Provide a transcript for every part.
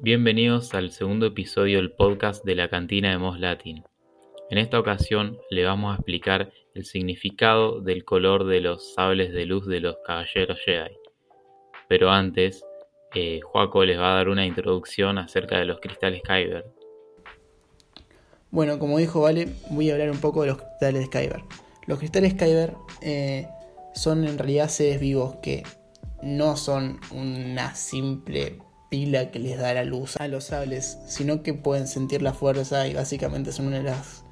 Bienvenidos al segundo episodio del podcast de la cantina de Mos Latin. En esta ocasión le vamos a explicar el significado del color de los sables de luz de los caballeros Jedi. Pero antes, eh, Joaco les va a dar una introducción acerca de los cristales Kyber. Bueno, como dijo Vale, voy a hablar un poco de los cristales Kyber. Los cristales Kyber eh, son en realidad seres vivos que no son una simple pila que les da la luz a los sables, sino que pueden sentir la fuerza y básicamente son una de las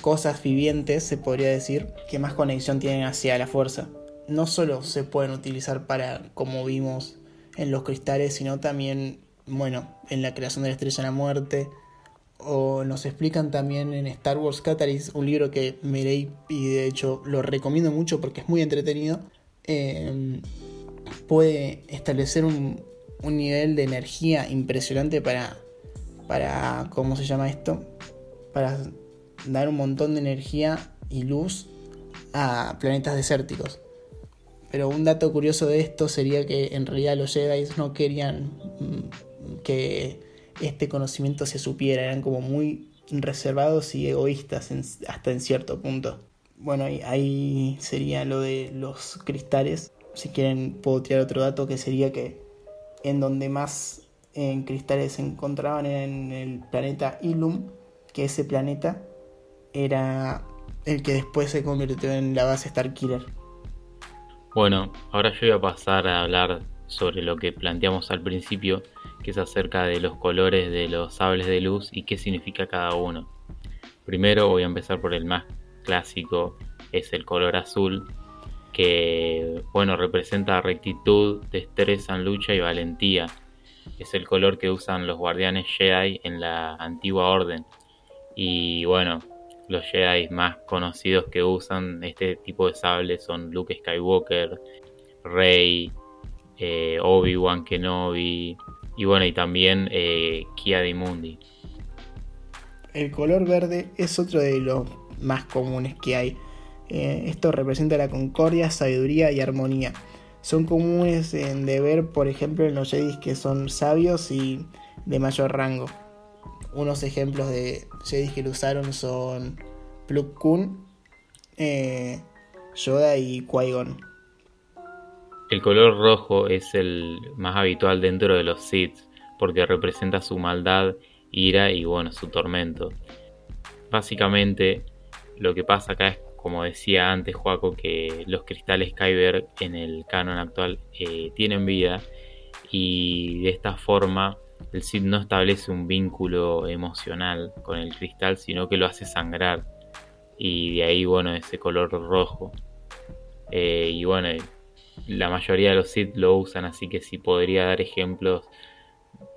cosas vivientes, se podría decir, que más conexión tienen hacia la fuerza. No solo se pueden utilizar para, como vimos en los cristales, sino también, bueno, en la creación de la estrella de la muerte, o nos explican también en Star Wars Catalyst, un libro que me y de hecho lo recomiendo mucho porque es muy entretenido. Eh, puede establecer un, un nivel de energía impresionante para, para, ¿cómo se llama esto? Para dar un montón de energía y luz a planetas desérticos. Pero un dato curioso de esto sería que en realidad los Jedi no querían mm, que este conocimiento se supiera, eran como muy reservados y egoístas hasta en cierto punto. Bueno, ahí sería lo de los cristales. Si quieren puedo tirar otro dato que sería que en donde más en cristales se encontraban en el planeta Ilum, que ese planeta era el que después se convirtió en la base Starkiller. Bueno, ahora yo voy a pasar a hablar sobre lo que planteamos al principio, que es acerca de los colores de los sables de luz y qué significa cada uno. Primero voy a empezar por el más clásico, es el color azul, que bueno, representa rectitud, destreza en lucha y valentía. Es el color que usan los guardianes Jedi en la antigua orden. Y bueno, los Jedi más conocidos que usan este tipo de sables son Luke Skywalker, Rey, eh, Obi-Wan Kenobi y bueno, y también eh, Kia Mundi. El color verde es otro de los más comunes que hay eh, esto representa la concordia, sabiduría y armonía. Son comunes en de ver, por ejemplo, en los Jedi que son sabios y de mayor rango. Unos ejemplos de Jedi que lo usaron son Pluk Kun, eh, Yoda y Qui-Gon. El color rojo es el más habitual dentro de los Sith porque representa su maldad, ira y bueno, su tormento. Básicamente lo que pasa acá es como decía antes Joaco, que los cristales Kyber en el canon actual eh, tienen vida y de esta forma el Sith no establece un vínculo emocional con el cristal, sino que lo hace sangrar y de ahí, bueno, ese color rojo. Eh, y bueno, la mayoría de los Sith lo usan, así que si podría dar ejemplos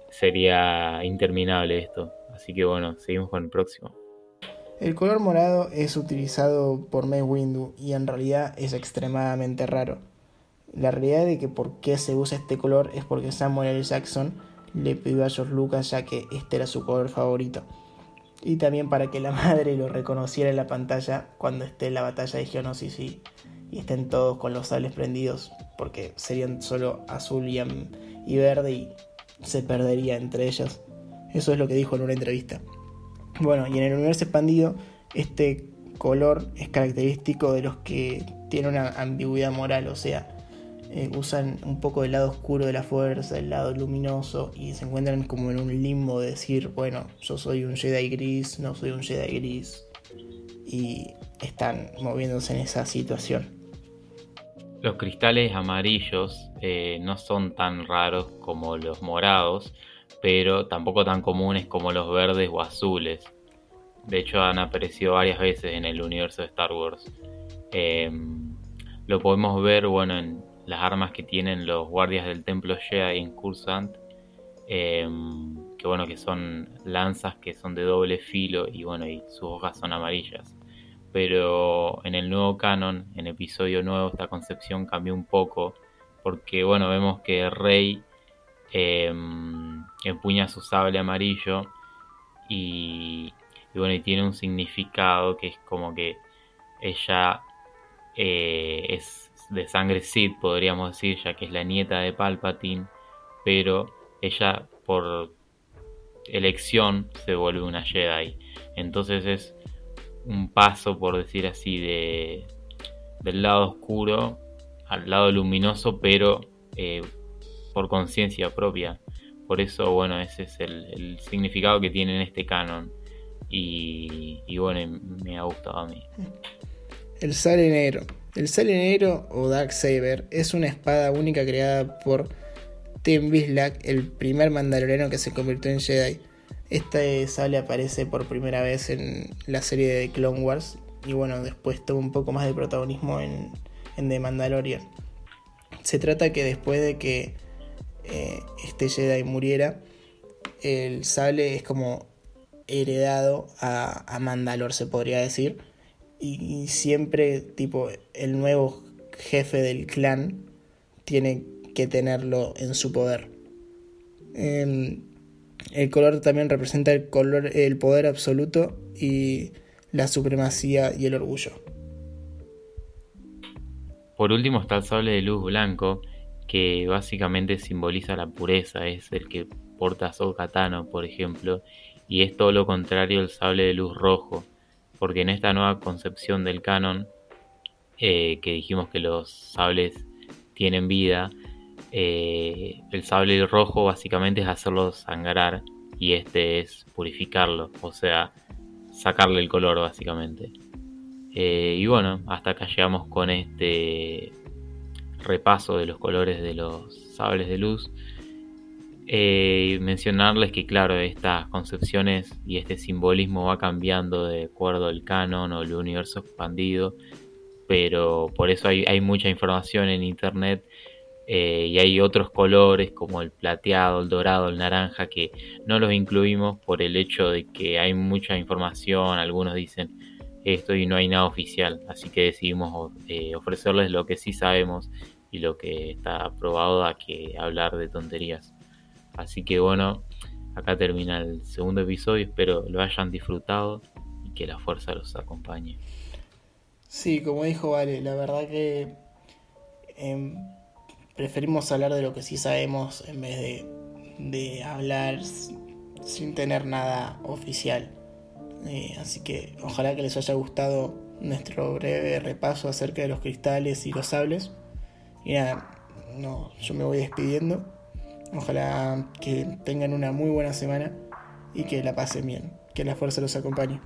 sería interminable esto. Así que bueno, seguimos con el próximo. El color morado es utilizado por Mace Windu y en realidad es extremadamente raro. La realidad de que por qué se usa este color es porque Samuel L. Jackson le pidió a George Lucas ya que este era su color favorito. Y también para que la madre lo reconociera en la pantalla cuando esté en la batalla de Geonosis y, estén todos con los sables prendidos, porque serían solo azul y, y verde y se perdería entre ellos. Eso es lo que dijo en una entrevista. Bueno, y en el universo expandido, este color es característico de los que tienen una ambigüedad moral, o sea, eh, usan un poco el lado oscuro de la fuerza, el lado luminoso, y se encuentran como en un limbo de decir, bueno, yo soy un Jedi gris, no soy un Jedi gris, y están moviéndose en esa situación. Los cristales amarillos eh, no son tan raros como los morados, pero tampoco tan comunes como los verdes o azules. De hecho, han aparecido varias veces en el universo de Star Wars. Em, lo podemos ver bueno, en las armas que tienen los guardias del templo Jedi en Cursant. Em, que bueno, que son lanzas que son de doble filo y bueno, y sus hojas son amarillas. Pero en el nuevo canon, en episodio nuevo, esta concepción cambió un poco. Porque bueno, vemos que Rey Em, empuña su sable amarillo y, bueno, y tiene un significado que es como que ella eh, es de sangre Sith, podríamos decir, ya que es la nieta de Palpatine, pero ella por elección se vuelve una Jedi. Entonces es un paso, por decir así, de, del lado oscuro al lado luminoso, pero eh, por conciencia propia. Por eso, bueno, ese es el, significado que tiene en este canon. Y, bueno, me ha gustado a mí. El sale negro. El sale negro o Dark Saber es una espada única creada por Tim Bislak, el primer mandaloriano que se convirtió en Jedi. Este sale aparece por primera vez en la serie de Clone Wars y bueno, después tuvo un poco más de protagonismo en, en The Mandalorian. Se trata que después de que eh, este Jedi muriera, el sable es como heredado a, a Mandalor, se podría decir. Y, siempre, tipo, el nuevo jefe del clan tiene que tenerlo en su poder. Em, el color también representa el, color, el poder absoluto y la supremacía y el orgullo. Por último está el sable de luz blanco, que básicamente simboliza la pureza, es el que porta Sol Katano, por ejemplo, y es todo lo contrario al sable de luz rojo, porque en esta nueva concepción del canon, eh, que dijimos que los sables tienen vida, eh, el sable rojo básicamente es hacerlo sangrar y este es purificarlo, o sea, sacarle el color básicamente. Eh, y bueno, hasta acá llegamos con este repaso de los colores de los sables de luz. Eh, mencionarles que claro, estas concepciones y este simbolismo va cambiando de acuerdo al canon o el universo expandido, pero por eso hay, mucha información en internet eh, y hay otros colores como el plateado, el dorado, el naranja que no los incluimos por el hecho de que hay mucha información, algunos dicen esto y no hay nada oficial, así que decidimos eh, ofrecerles lo que sí sabemos y lo que está probado a que hablar de tonterías. Así que bueno, acá termina el segundo episodio, espero lo hayan disfrutado y que la fuerza los acompañe. Sí, como dijo Vale, la verdad que em, preferimos hablar de lo que sí sabemos en vez de, de hablar sin tener nada oficial. Eh, así que ojalá que les haya gustado nuestro breve repaso acerca de los cristales y los sables. Y nada, no, yo me voy despidiendo. Ojalá que tengan una muy buena semana y que la pasen bien. Que la fuerza los acompañe.